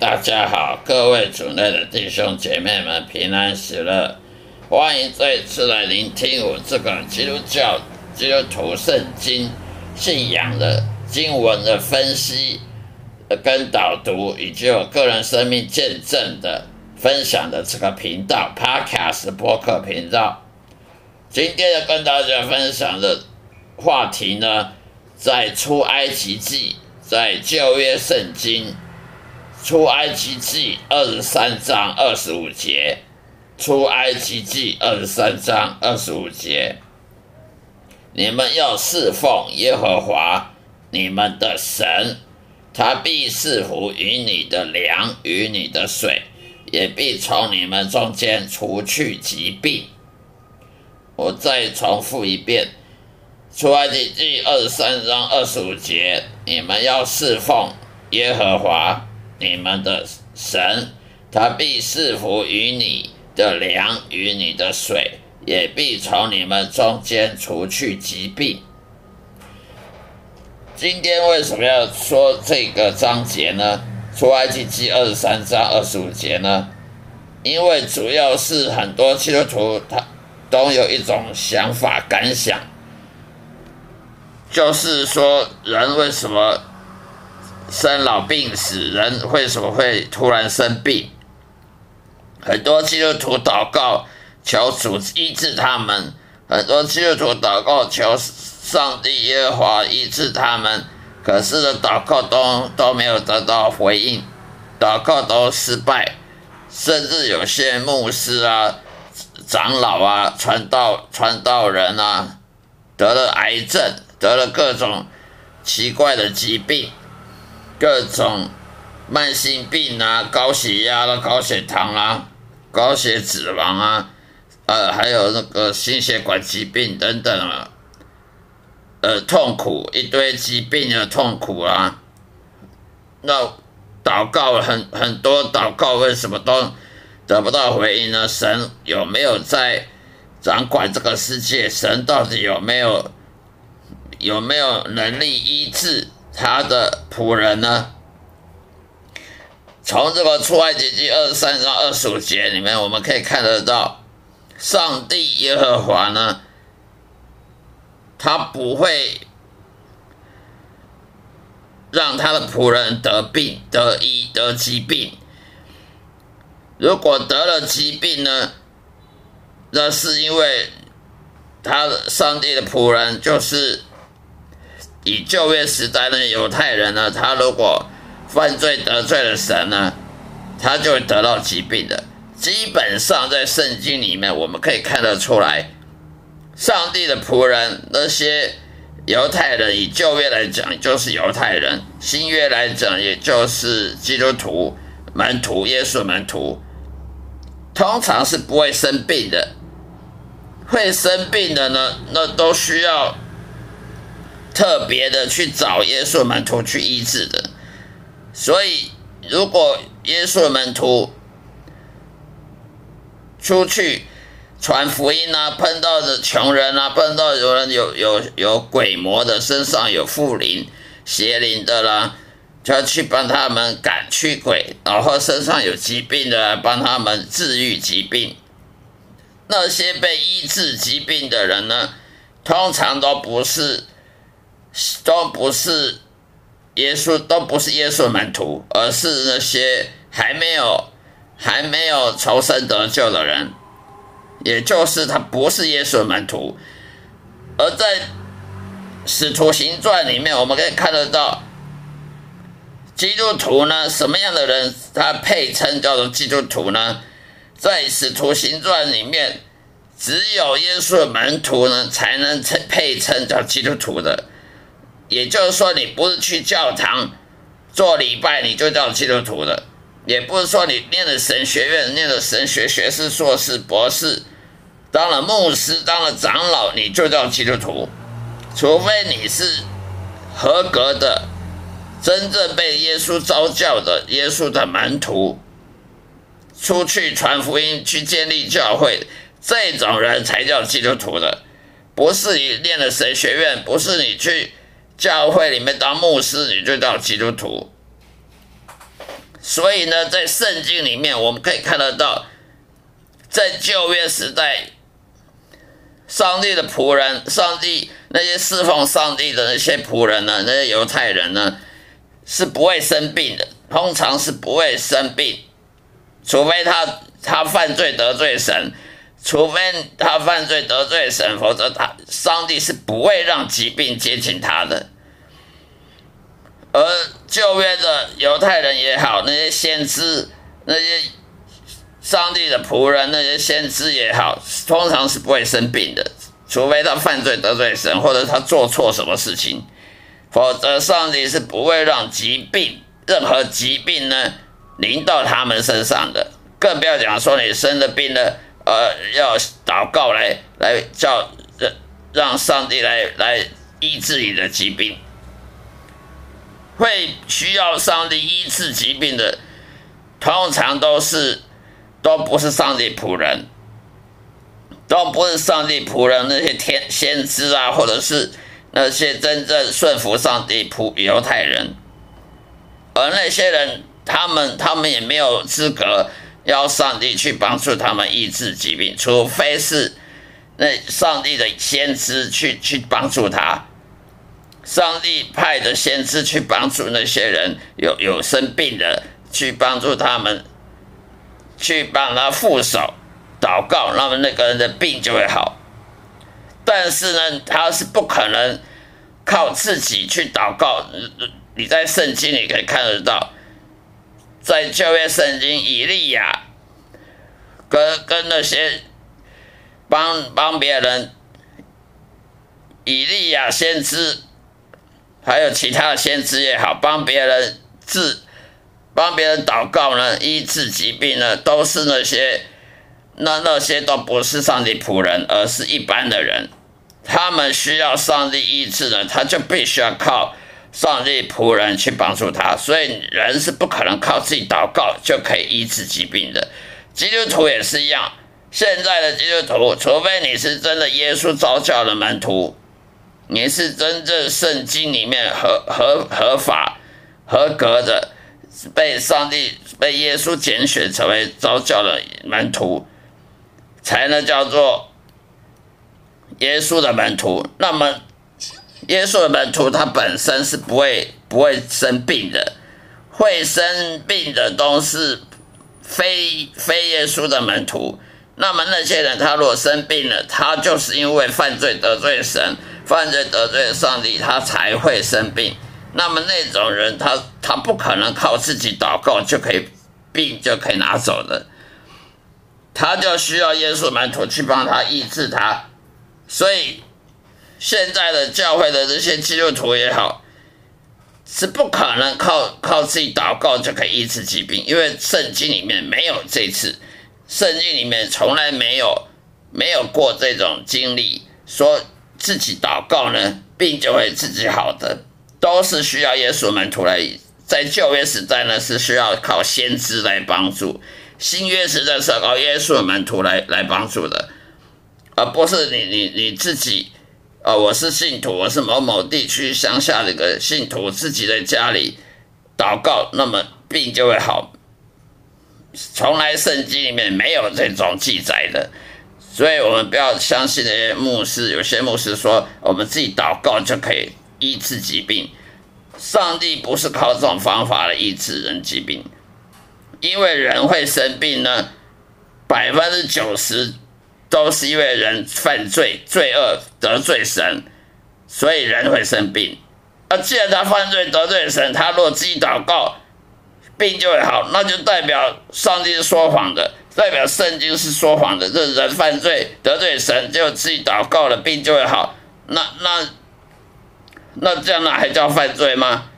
大家好，各位主内的弟兄姐妹们平安喜乐，欢迎再次来聆听我这个基督教基督徒圣经信仰的经文的分析、跟导读，以及我个人生命见证的分享的这个频道 Podcast 播客频道。今天要跟大家分享的话题呢，在出埃及记，在旧约圣经。出埃及记二十三章二十五节，出埃及记二十三章二十五节，你们要侍奉耶和华你们的神，他必赐福于你的粮与你的水，也必从你们中间除去疾病。我再重复一遍，出埃及记二十三章二十五节，你们要侍奉耶和华。你们的神，他必赐福于你的粮与你的水，也必从你们中间除去疾病。今天为什么要说这个章节呢？出埃及记二十三章二十五节呢？因为主要是很多基督徒他都有一种想法感想，就是说人为什么？生老病死，人为什么会突然生病？很多基督徒祷告求主医治他们，很多基督徒祷告求上帝耶和华医治他们，可是的祷告都都没有得到回应，祷告都失败，甚至有些牧师啊、长老啊、传道传道人啊，得了癌症，得了各种奇怪的疾病。各种慢性病啊，高血压啦、高血糖啦、高血脂肪啊，呃，还有那个心血管疾病等等啊，呃，痛苦一堆疾病的痛苦啊。那祷告很很多祷告，为什么都得不到回应呢？神有没有在掌管这个世界？神到底有没有有没有能力医治？他的仆人呢？从这个出埃及记二十三章二十五节里面，我们可以看得到，上帝耶和华呢，他不会让他的仆人得病、得医、得疾病。如果得了疾病呢，那是因为他上帝的仆人就是。以旧约时代的犹太人呢，他如果犯罪得罪了神呢，他就会得到疾病的。基本上在圣经里面，我们可以看得出来，上帝的仆人那些犹太人，以旧约来讲就是犹太人，新约来讲也就是基督徒门徒、耶稣门徒，通常是不会生病的。会生病的呢，那都需要。特别的去找耶稣门徒去医治的，所以如果耶稣门徒出去传福音啊，碰到的穷人啊，碰到有人有有有鬼魔的，身上有附灵邪灵的啦，就要去帮他们赶驱鬼，然后身上有疾病的，帮他们治愈疾病。那些被医治疾病的人呢，通常都不是。都不是耶稣，都不是耶稣的门徒，而是那些还没有还没有重生得救的人，也就是他不是耶稣的门徒。而在使徒行传里面，我们可以看得到，基督徒呢，什么样的人他配称叫做基督徒呢？在使徒行传里面，只有耶稣的门徒呢，才能称配称叫基督徒的。也就是说，你不是去教堂做礼拜，你就叫基督徒的；也不是说你念了神学院、念了神学学士、硕士、博士，当了牧师、当了长老，你就叫基督徒。除非你是合格的、真正被耶稣召教的耶稣的门徒，出去传福音、去建立教会，这种人才叫基督徒的。不是你念了神学院，不是你去。教会里面当牧师，你就叫基督徒。所以呢，在圣经里面我们可以看得到，在旧约时代，上帝的仆人，上帝那些侍奉上帝的那些仆人呢，那些犹太人呢，是不会生病的，通常是不会生病，除非他他犯罪得罪神。除非他犯罪得罪神，否则他上帝是不会让疾病接近他的。而旧约的犹太人也好，那些先知、那些上帝的仆人、那些先知也好，通常是不会生病的，除非他犯罪得罪神，或者他做错什么事情，否则上帝是不会让疾病、任何疾病呢临到他们身上的。更不要讲说你生了病了。呃，要祷告来来叫让让上帝来来医治你的疾病，会需要上帝医治疾病的，通常都是都不是上帝仆人，都不是上帝仆人那些天先知啊，或者是那些真正顺服上帝仆犹太人，而那些人，他们他们也没有资格。要上帝去帮助他们医治疾病，除非是那上帝的先知去去帮助他，上帝派的先知去帮助那些人有有生病的，去帮助他们，去帮他副手祷告，那么那个人的病就会好。但是呢，他是不可能靠自己去祷告。你在圣经里可以看得到。在旧约圣经，以利亚跟跟那些帮帮别人，以利亚先知，还有其他的先知也好，帮别人治，帮别人祷告呢，医治疾病呢，都是那些那那些都不是上帝仆人，而是一般的人，他们需要上帝医治呢，他就必须要靠。上帝仆人去帮助他，所以人是不可能靠自己祷告就可以医治疾病的。基督徒也是一样，现在的基督徒，除非你是真的耶稣召教的门徒，你是真正圣经里面合合合法合格的，被上帝被耶稣拣选成为招教的门徒，才能叫做耶稣的门徒。那么。耶稣的门徒，他本身是不会不会生病的，会生病的都是非非耶稣的门徒。那么那些人，他如果生病了，他就是因为犯罪得罪神，犯罪得罪上帝，他才会生病。那么那种人，他他不可能靠自己祷告就可以病就可以拿走的，他就需要耶稣门徒去帮他医治他，所以。现在的教会的这些基督徒也好，是不可能靠靠自己祷告就可以医治疾病，因为圣经里面没有这次，圣经里面从来没有没有过这种经历，说自己祷告呢，病就会自己好的，都是需要耶稣门徒来。在旧约时代呢，是需要靠先知来帮助；新约时代是靠耶稣门徒来来帮助的，而不是你你你自己。啊，我是信徒，我是某某地区乡下的一个信徒，自己在家里祷告，那么病就会好。从来圣经里面没有这种记载的，所以我们不要相信那些牧师。有些牧师说，我们自己祷告就可以医治疾病，上帝不是靠这种方法来医治人疾病，因为人会生病呢，百分之九十。都是因为人犯罪、罪恶得罪神，所以人会生病。而既然他犯罪得罪神，他若自己祷告，病就会好，那就代表上帝是说谎的，代表圣经是说谎的。这人犯罪得罪神，就自己祷告了，病就会好。那那那这样那还叫犯罪吗？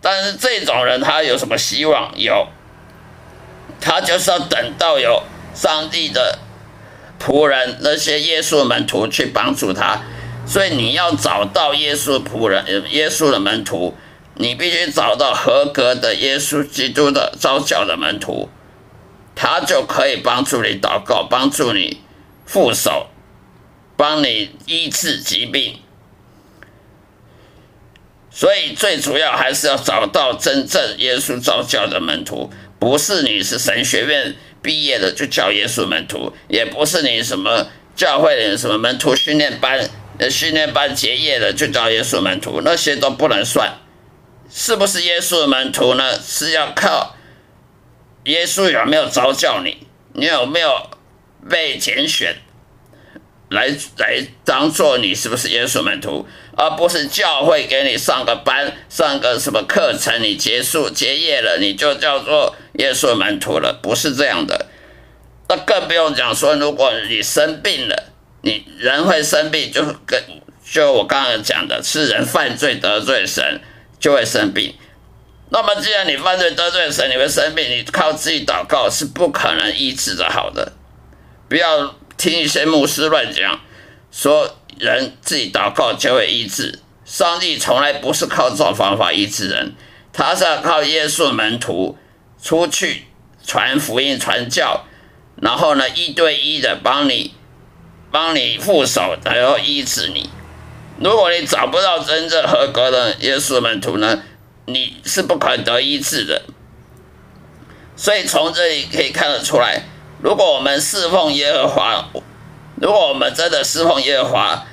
但是这种人他有什么希望？有，他就是要等到有上帝的。仆人那些耶稣门徒去帮助他，所以你要找到耶稣仆人、耶稣的门徒，你必须找到合格的耶稣基督的招教的门徒，他就可以帮助你祷告，帮助你副手，帮你医治疾病。所以最主要还是要找到真正耶稣召教的门徒，不是你是神学院毕业的就叫耶稣门徒，也不是你什么教会的什么门徒训练班、训练班结业的就叫耶稣门徒，那些都不能算。是不是耶稣门徒呢？是要靠耶稣有没有召教你，你有没有被拣选来来当做你是不是耶稣门徒，而不是教会给你上个班、上个什么课程，你结束结业了，你就叫做耶稣门徒了，不是这样的。那更不用讲说，如果你生病了，你人会生病，就跟就我刚刚讲的，是人犯罪得罪神。就会生病。那么，既然你犯罪得罪神，你会生病，你靠自己祷告是不可能医治的。好的，不要听一些牧师乱讲，说人自己祷告就会医治。上帝从来不是靠这种方法医治人，他是要靠耶稣门徒出去传福音、传教，然后呢，一对一的帮你、帮你副手，然后医治你。如果你找不到真正合格的耶稣门徒呢，你是不可能得医治的。所以从这里可以看得出来，如果我们侍奉耶和华，如果我们真的侍奉耶和华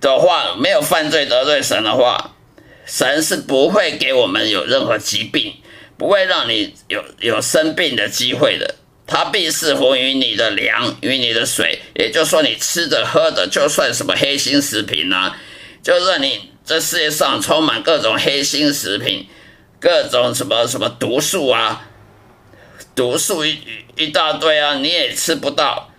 的话，没有犯罪得罪神的话，神是不会给我们有任何疾病，不会让你有有生病的机会的。他必是服于你的粮与你的水，也就是说，你吃的喝的，就算什么黑心食品啊，就是你这世界上充满各种黑心食品，各种什么什么毒素啊，毒素一一大堆啊，你也吃不到。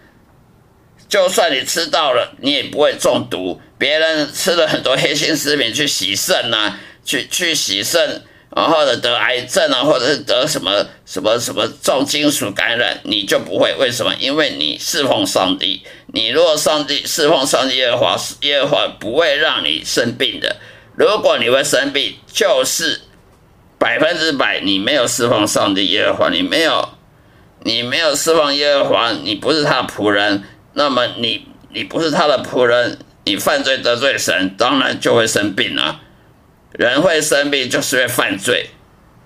就算你吃到了，你也不会中毒。别人吃了很多黑心食品去洗肾啊，去去洗肾。然后呢，得癌症啊，或者是得什么什么什么重金属感染，你就不会？为什么？因为你侍奉上帝。你如果上帝侍奉上帝耶和华，耶和华不会让你生病的。如果你会生病，就是百分之百你没有侍奉上帝耶和华，你没有你没有侍奉耶和华，你不是他的仆人，那么你你不是他的仆人，你犯罪得罪神，当然就会生病了。人会生病，就是会犯罪，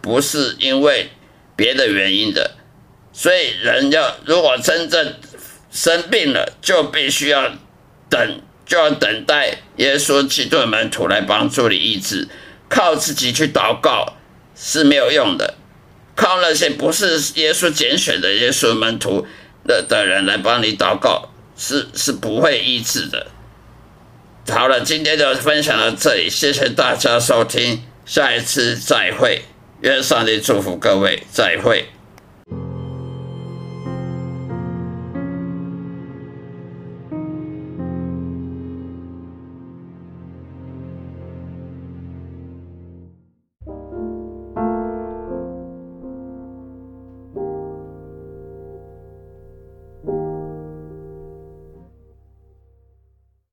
不是因为别的原因的。所以人要如果真正生病了，就必须要等，就要等待耶稣基督的门徒来帮助你医治。靠自己去祷告是没有用的，靠那些不是耶稣拣选的耶稣门徒的的人来帮你祷告，是是不会医治的。好了，今天就分享到这里，谢谢大家收听，下一次再会，愿上帝祝福各位，再会。